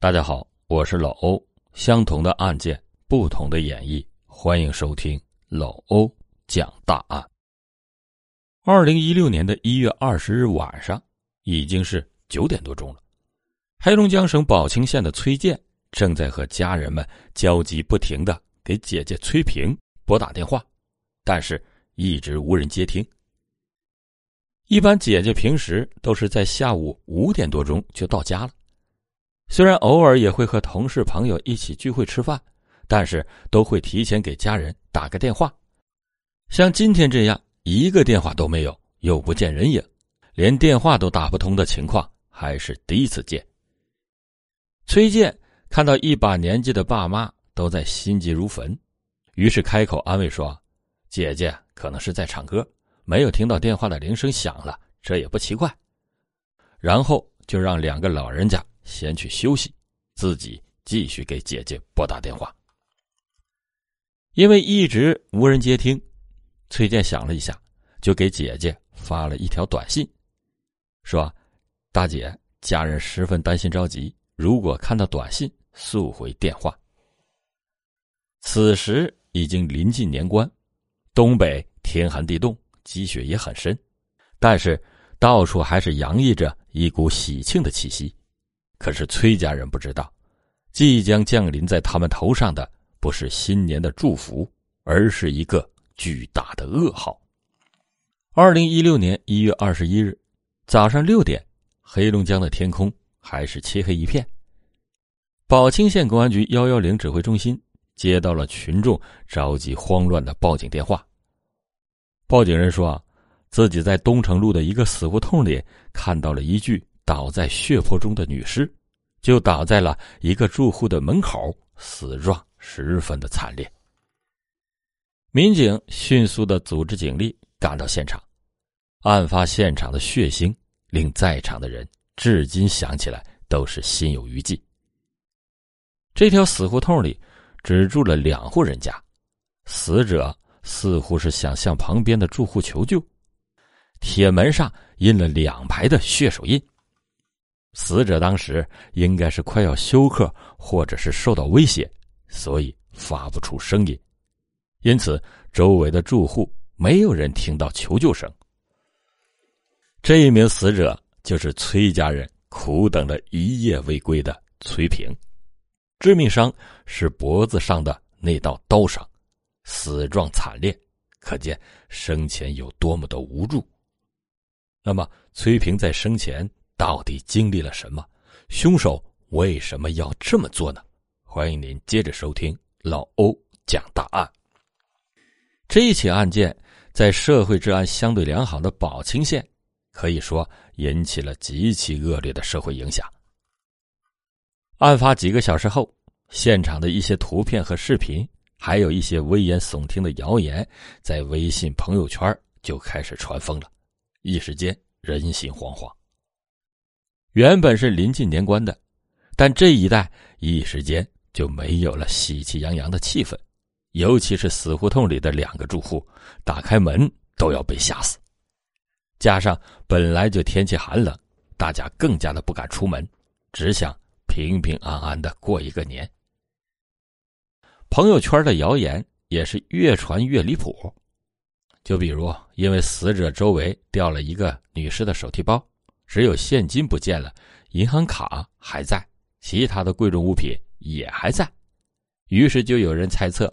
大家好，我是老欧。相同的案件，不同的演绎，欢迎收听老欧讲大案。二零一六年的一月二十日晚上，已经是九点多钟了。黑龙江省宝清县的崔健正在和家人们焦急不停的给姐姐崔平拨打电话，但是一直无人接听。一般姐姐平时都是在下午五点多钟就到家了，虽然偶尔也会和同事朋友一起聚会吃饭，但是都会提前给家人打个电话。像今天这样一个电话都没有，又不见人影，连电话都打不通的情况还是第一次见。崔健看到一把年纪的爸妈都在心急如焚，于是开口安慰说：“姐姐可能是在唱歌。”没有听到电话的铃声响了，这也不奇怪。然后就让两个老人家先去休息，自己继续给姐姐拨打电话。因为一直无人接听，崔健想了一下，就给姐姐发了一条短信，说：“大姐，家人十分担心着急，如果看到短信，速回电话。”此时已经临近年关，东北天寒地冻。积雪也很深，但是到处还是洋溢着一股喜庆的气息。可是崔家人不知道，即将降临在他们头上的不是新年的祝福，而是一个巨大的噩耗。二零一六年一月二十一日早上六点，黑龙江的天空还是漆黑一片。宝清县公安局幺幺零指挥中心接到了群众着急慌乱的报警电话。报警人说：“自己在东城路的一个死胡同里看到了一具倒在血泊中的女尸，就倒在了一个住户的门口，死状十分的惨烈。”民警迅速的组织警力赶到现场，案发现场的血腥令在场的人至今想起来都是心有余悸。这条死胡同里只住了两户人家，死者。似乎是想向旁边的住户求救，铁门上印了两排的血手印。死者当时应该是快要休克，或者是受到威胁，所以发不出声音，因此周围的住户没有人听到求救声。这一名死者就是崔家人苦等了一夜未归的崔平，致命伤是脖子上的那道刀伤。死状惨烈，可见生前有多么的无助。那么，崔平在生前到底经历了什么？凶手为什么要这么做呢？欢迎您接着收听老欧讲大案。这一起案件在社会治安相对良好的宝清县，可以说引起了极其恶劣的社会影响。案发几个小时后，现场的一些图片和视频。还有一些危言耸听的谣言，在微信朋友圈就开始传疯了，一时间人心惶惶。原本是临近年关的，但这一带一时间就没有了喜气洋洋的气氛，尤其是死胡同里的两个住户，打开门都要被吓死。加上本来就天气寒冷，大家更加的不敢出门，只想平平安安的过一个年。朋友圈的谣言也是越传越离谱，就比如因为死者周围掉了一个女士的手提包，只有现金不见了，银行卡还在，其他的贵重物品也还在，于是就有人猜测，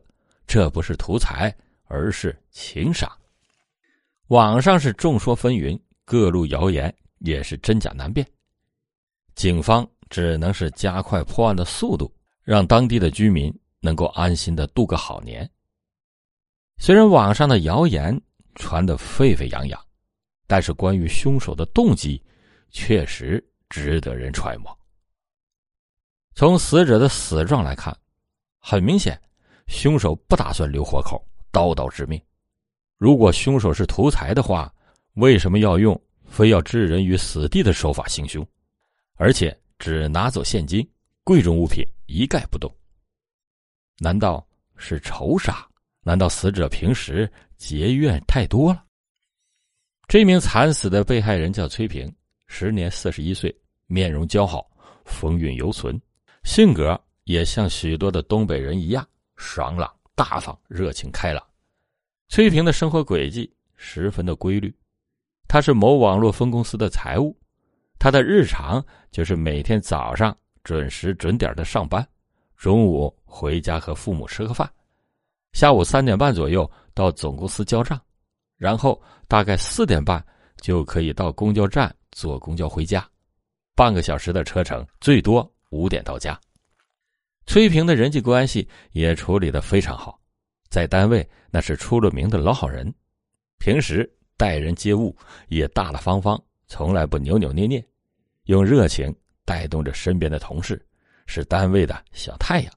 这不是图财，而是情杀。网上是众说纷纭，各路谣言也是真假难辨，警方只能是加快破案的速度，让当地的居民。能够安心的度个好年。虽然网上的谣言传得沸沸扬扬，但是关于凶手的动机，确实值得人揣摩。从死者的死状来看，很明显，凶手不打算留活口，刀刀致命。如果凶手是图财的话，为什么要用非要置人于死地的手法行凶，而且只拿走现金，贵重物品一概不动？难道是仇杀？难道死者平时结怨太多了？这名惨死的被害人叫崔平，时年四十一岁，面容姣好，风韵犹存，性格也像许多的东北人一样爽朗、大方、热情开朗。崔平的生活轨迹十分的规律，他是某网络分公司的财务，他的日常就是每天早上准时准点的上班，中午回家和父母吃个饭，下午三点半左右到总公司交账，然后大概四点半就可以到公交站坐公交回家，半个小时的车程，最多五点到家。崔平的人际关系也处理的非常好。在单位那是出了名的老好人，平时待人接物也大大方方，从来不扭扭捏捏，用热情带动着身边的同事，是单位的小太阳。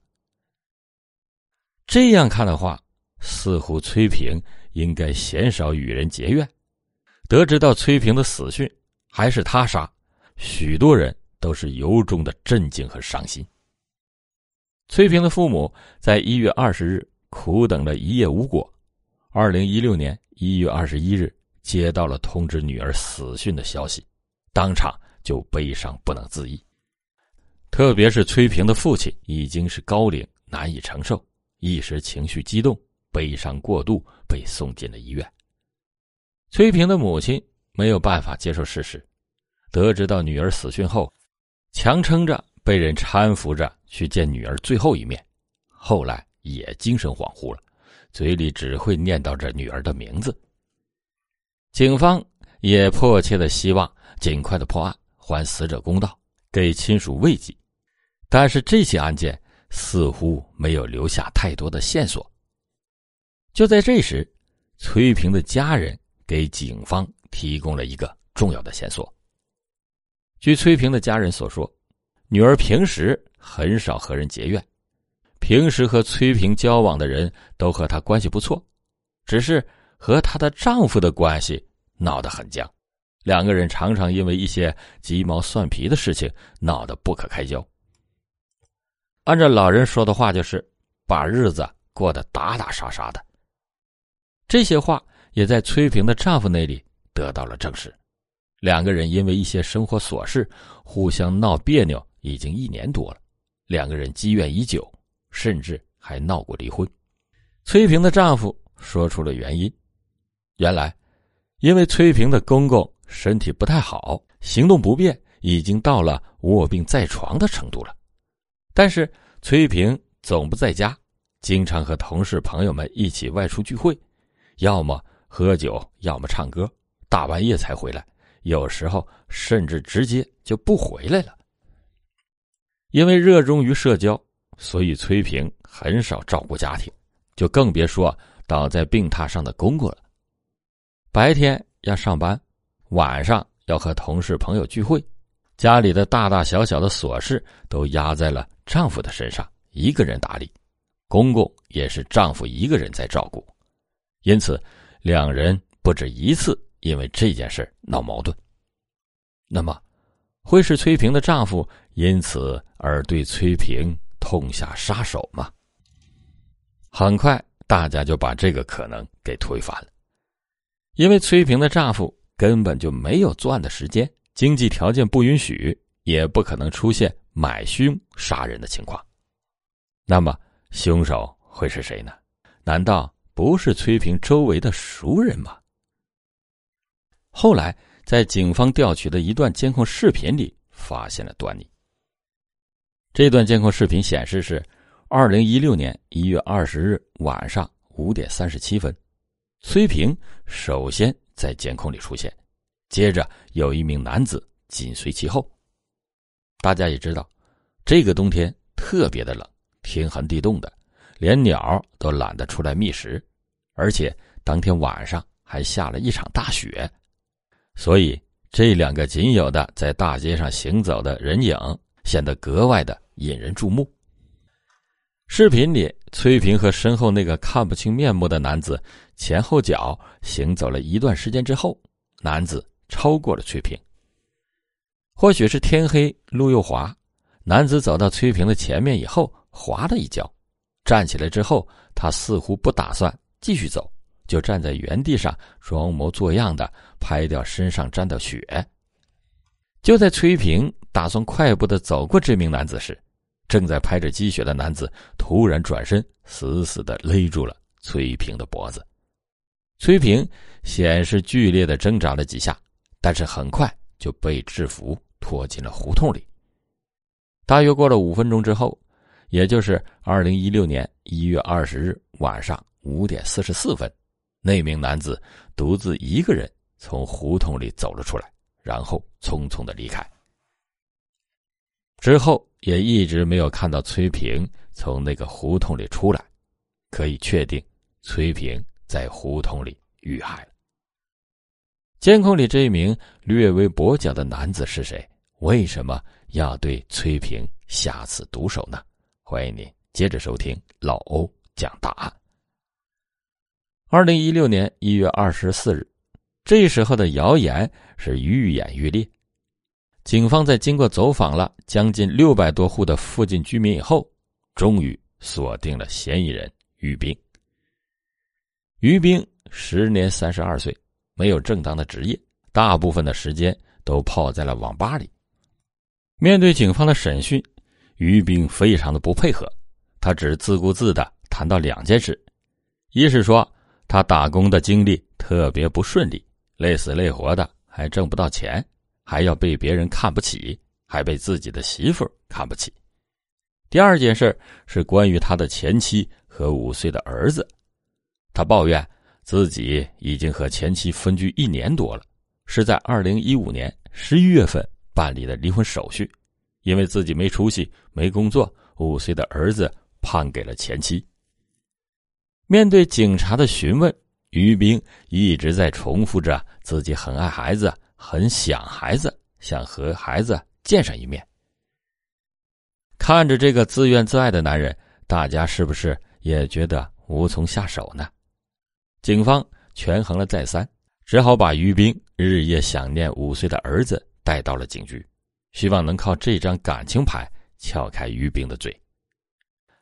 这样看的话，似乎崔平应该鲜少与人结怨。得知到崔平的死讯还是他杀，许多人都是由衷的震惊和伤心。崔平的父母在一月二十日。苦等了一夜无果，二零一六年一月二十一日，接到了通知女儿死讯的消息，当场就悲伤不能自抑。特别是崔平的父亲已经是高龄，难以承受，一时情绪激动，悲伤过度，被送进了医院。崔平的母亲没有办法接受事实，得知到女儿死讯后，强撑着被人搀扶着去见女儿最后一面，后来。也精神恍惚了，嘴里只会念叨着女儿的名字。警方也迫切的希望尽快的破案，还死者公道，给亲属慰藉。但是这起案件似乎没有留下太多的线索。就在这时，崔平的家人给警方提供了一个重要的线索。据崔平的家人所说，女儿平时很少和人结怨。平时和崔平交往的人都和她关系不错，只是和她的丈夫的关系闹得很僵，两个人常常因为一些鸡毛蒜皮的事情闹得不可开交。按照老人说的话，就是把日子过得打打杀杀的。这些话也在崔平的丈夫那里得到了证实，两个人因为一些生活琐事互相闹别扭已经一年多了，两个人积怨已久。甚至还闹过离婚。崔平的丈夫说出了原因：原来，因为崔平的公公身体不太好，行动不便，已经到了卧病在床的程度了。但是崔平总不在家，经常和同事朋友们一起外出聚会，要么喝酒，要么唱歌，大半夜才回来，有时候甚至直接就不回来了。因为热衷于社交。所以崔平很少照顾家庭，就更别说倒在病榻上的公公了。白天要上班，晚上要和同事朋友聚会，家里的大大小小的琐事都压在了丈夫的身上，一个人打理。公公也是丈夫一个人在照顾，因此两人不止一次因为这件事闹矛盾。那么，会是崔平的丈夫因此而对崔平？痛下杀手吗？很快，大家就把这个可能给推翻了，因为崔平的丈夫根本就没有作案的时间，经济条件不允许，也不可能出现买凶杀人的情况。那么，凶手会是谁呢？难道不是崔平周围的熟人吗？后来，在警方调取的一段监控视频里，发现了端倪。这段监控视频显示是二零一六年一月二十日晚上五点三十七分，崔平首先在监控里出现，接着有一名男子紧随其后。大家也知道，这个冬天特别的冷，天寒地冻的，连鸟都懒得出来觅食，而且当天晚上还下了一场大雪，所以这两个仅有的在大街上行走的人影显得格外的。引人注目。视频里，崔平和身后那个看不清面目的男子前后脚行走了一段时间之后，男子超过了崔平。或许是天黑路又滑，男子走到崔平的前面以后，滑了一跤，站起来之后，他似乎不打算继续走，就站在原地上装模作样的拍掉身上沾的雪。就在崔平打算快步的走过这名男子时，正在拍着积雪的男子突然转身，死死的勒住了崔平的脖子。崔平先是剧烈的挣扎了几下，但是很快就被制服，拖进了胡同里。大约过了五分钟之后，也就是二零一六年一月二十日晚上五点四十四分，那名男子独自一个人从胡同里走了出来，然后匆匆的离开。之后也一直没有看到崔平从那个胡同里出来，可以确定，崔平在胡同里遇害了。监控里这一名略微跛脚的男子是谁？为什么要对崔平下此毒手呢？欢迎您接着收听老欧讲大案。二零一六年一月二十四日，这时候的谣言是愈演愈烈。警方在经过走访了将近六百多户的附近居民以后，终于锁定了嫌疑人于兵。于兵时年三十二岁，没有正当的职业，大部分的时间都泡在了网吧里。面对警方的审讯，于兵非常的不配合，他只自顾自的谈到两件事：一是说他打工的经历特别不顺利，累死累活的，还挣不到钱。还要被别人看不起，还被自己的媳妇看不起。第二件事是关于他的前妻和五岁的儿子，他抱怨自己已经和前妻分居一年多了，是在二零一五年十一月份办理的离婚手续，因为自己没出息、没工作，五岁的儿子判给了前妻。面对警察的询问，于兵一直在重复着自己很爱孩子。很想孩子，想和孩子见上一面。看着这个自怨自艾的男人，大家是不是也觉得无从下手呢？警方权衡了再三，只好把于兵日夜想念五岁的儿子带到了警局，希望能靠这张感情牌撬开于兵的嘴。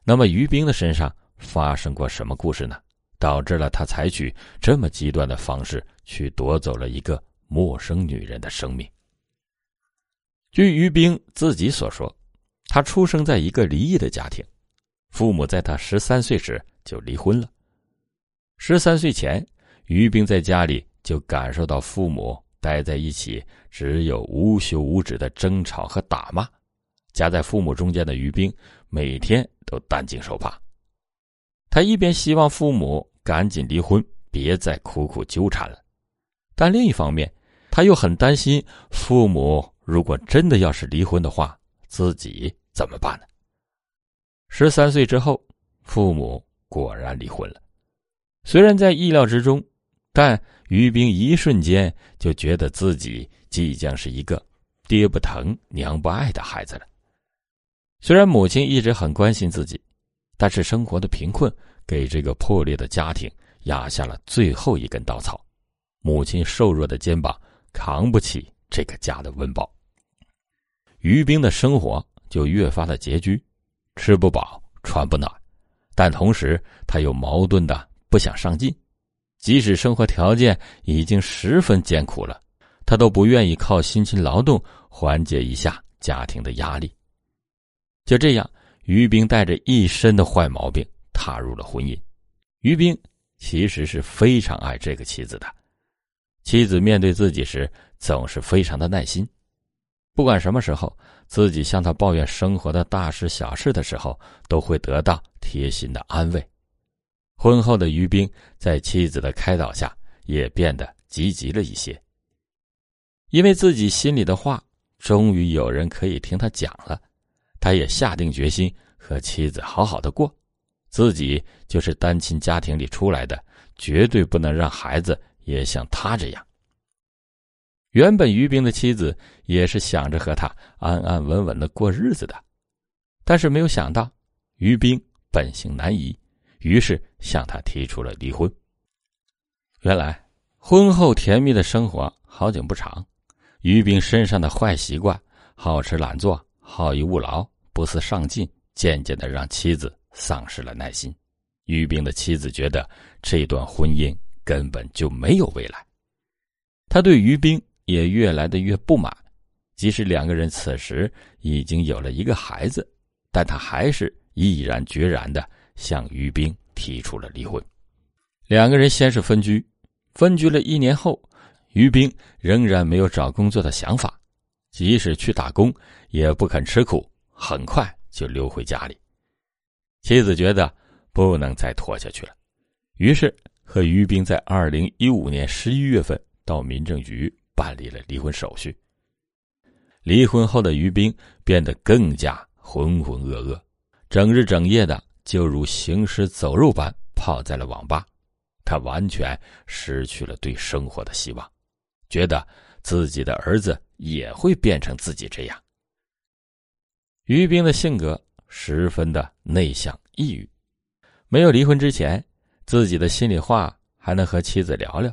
那么，于兵的身上发生过什么故事呢？导致了他采取这么极端的方式去夺走了一个。陌生女人的生命。据于兵自己所说，他出生在一个离异的家庭，父母在他十三岁时就离婚了。十三岁前，于兵在家里就感受到父母待在一起只有无休无止的争吵和打骂，夹在父母中间的于兵每天都担惊受怕。他一边希望父母赶紧离婚，别再苦苦纠缠了，但另一方面。他又很担心，父母如果真的要是离婚的话，自己怎么办呢？十三岁之后，父母果然离婚了。虽然在意料之中，但于兵一瞬间就觉得自己即将是一个爹不疼娘不爱的孩子了。虽然母亲一直很关心自己，但是生活的贫困给这个破裂的家庭压下了最后一根稻草。母亲瘦弱的肩膀。扛不起这个家的温饱，于兵的生活就越发的拮据，吃不饱穿不暖，但同时他又矛盾的不想上进，即使生活条件已经十分艰苦了，他都不愿意靠辛勤劳动缓解一下家庭的压力。就这样，于兵带着一身的坏毛病踏入了婚姻。于兵其实是非常爱这个妻子的。妻子面对自己时总是非常的耐心，不管什么时候自己向他抱怨生活的大事小事的时候，都会得到贴心的安慰。婚后的于兵在妻子的开导下也变得积极了一些，因为自己心里的话终于有人可以听他讲了，他也下定决心和妻子好好的过，自己就是单亲家庭里出来的，绝对不能让孩子。也像他这样，原本于兵的妻子也是想着和他安安稳稳的过日子的，但是没有想到于兵本性难移，于是向他提出了离婚。原来婚后甜蜜的生活好景不长，于兵身上的坏习惯——好吃懒做、好逸恶劳、不思上进，渐渐的让妻子丧失了耐心。于兵的妻子觉得这段婚姻。根本就没有未来，他对于兵也越来的越不满。即使两个人此时已经有了一个孩子，但他还是毅然决然的向于冰提出了离婚。两个人先是分居，分居了一年后，于冰仍然没有找工作的想法，即使去打工也不肯吃苦，很快就溜回家里。妻子觉得不能再拖下去了，于是和于兵在二零一五年十一月份到民政局办理了离婚手续。离婚后的于兵变得更加浑浑噩噩，整日整夜的就如行尸走肉般泡在了网吧。他完全失去了对生活的希望，觉得自己的儿子也会变成自己这样。于冰的性格十分的内向抑郁，没有离婚之前，自己的心里话还能和妻子聊聊；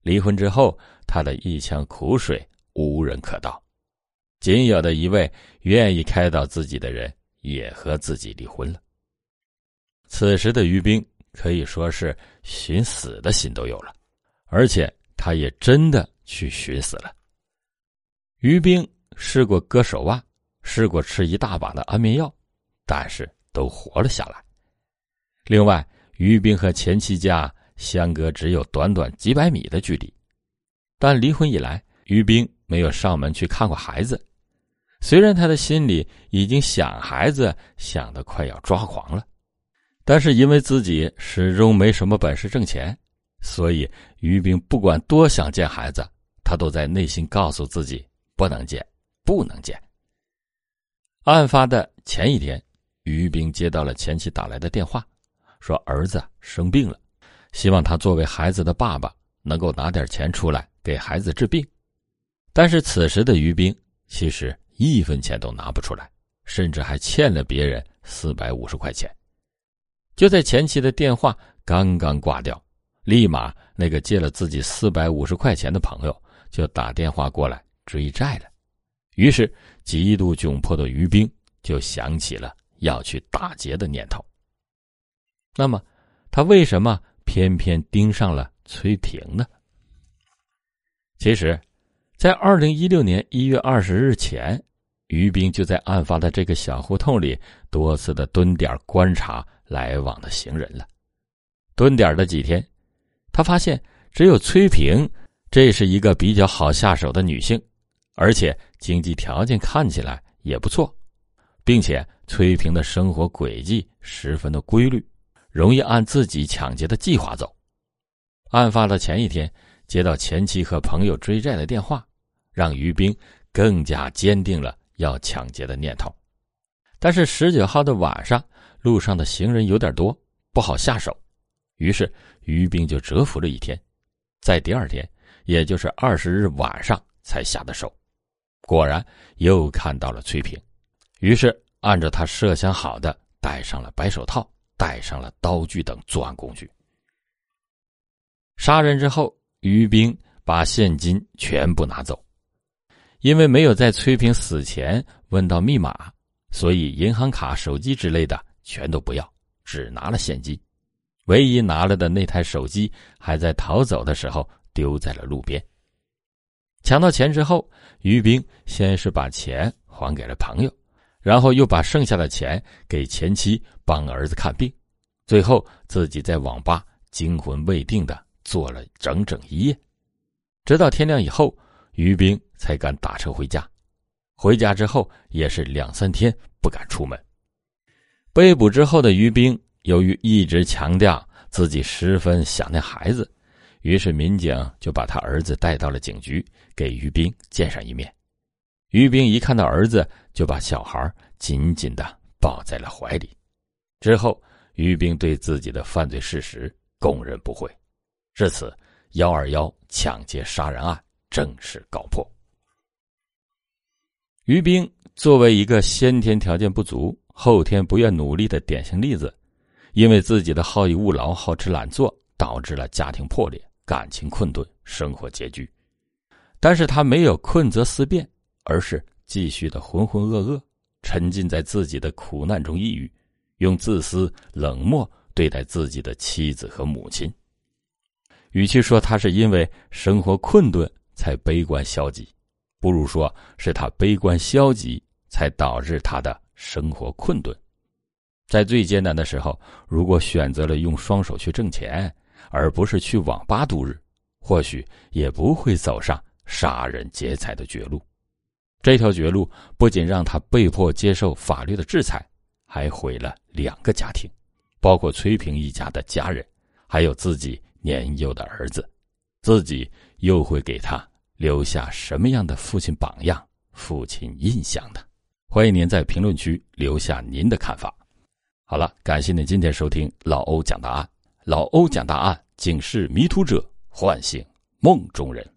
离婚之后，他的一腔苦水无人可倒。仅有的一位愿意开导自己的人也和自己离婚了。此时的于冰可以说是寻死的心都有了，而且他也真的去寻死了。于冰试过割手腕，试过吃一大把的安眠药，但是都活了下来。另外，于冰和前妻家相隔只有短短几百米的距离，但离婚以来，于冰没有上门去看过孩子。虽然他的心里已经想孩子想得快要抓狂了，但是因为自己始终没什么本事挣钱，所以于兵不管多想见孩子，他都在内心告诉自己不能见，不能见。案发的前一天，于兵接到了前妻打来的电话，说儿子生病了，希望他作为孩子的爸爸能够拿点钱出来给孩子治病。但是此时的于兵其实。一分钱都拿不出来，甚至还欠了别人四百五十块钱。就在前妻的电话刚刚挂掉，立马那个借了自己四百五十块钱的朋友就打电话过来追债了。于是，极度窘迫的于冰就想起了要去打劫的念头。那么，他为什么偏偏盯上了崔平呢？其实，在二零一六年一月二十日前。于兵就在案发的这个小胡同里多次的蹲点观察来往的行人了。蹲点的几天，他发现只有崔平，这是一个比较好下手的女性，而且经济条件看起来也不错，并且崔平的生活轨迹十分的规律，容易按自己抢劫的计划走。案发的前一天，接到前妻和朋友追债的电话，让于兵更加坚定了。要抢劫的念头，但是十九号的晚上，路上的行人有点多，不好下手，于是于兵就蛰伏了一天，在第二天，也就是二十日晚上才下的手，果然又看到了崔平，于是按照他设想好的，戴上了白手套，带上了刀具等作案工具，杀人之后，于兵把现金全部拿走。因为没有在崔平死前问到密码，所以银行卡、手机之类的全都不要，只拿了现金。唯一拿了的那台手机，还在逃走的时候丢在了路边。抢到钱之后，于兵先是把钱还给了朋友，然后又把剩下的钱给前妻帮儿子看病，最后自己在网吧惊魂未定的坐了整整一夜，直到天亮以后。于兵才敢打车回家，回家之后也是两三天不敢出门。被捕之后的于兵，由于一直强调自己十分想念孩子，于是民警就把他儿子带到了警局，给于兵见上一面。于兵一看到儿子，就把小孩紧紧的抱在了怀里。之后，于兵对自己的犯罪事实供认不讳。至此，幺二幺抢劫杀人案。正式告破。于兵作为一个先天条件不足、后天不愿努力的典型例子，因为自己的好逸恶劳、好吃懒做，导致了家庭破裂、感情困顿、生活拮据。但是他没有困则思变，而是继续的浑浑噩噩，沉浸在自己的苦难中抑郁，用自私冷漠对待自己的妻子和母亲。与其说他是因为生活困顿，才悲观消极，不如说是他悲观消极，才导致他的生活困顿。在最艰难的时候，如果选择了用双手去挣钱，而不是去网吧度日，或许也不会走上杀人劫财的绝路。这条绝路不仅让他被迫接受法律的制裁，还毁了两个家庭，包括崔平一家的家人，还有自己年幼的儿子。自己又会给他留下什么样的父亲榜样、父亲印象呢？欢迎您在评论区留下您的看法。好了，感谢您今天收听老欧讲答案。老欧讲大案，警示迷途者，唤醒梦中人。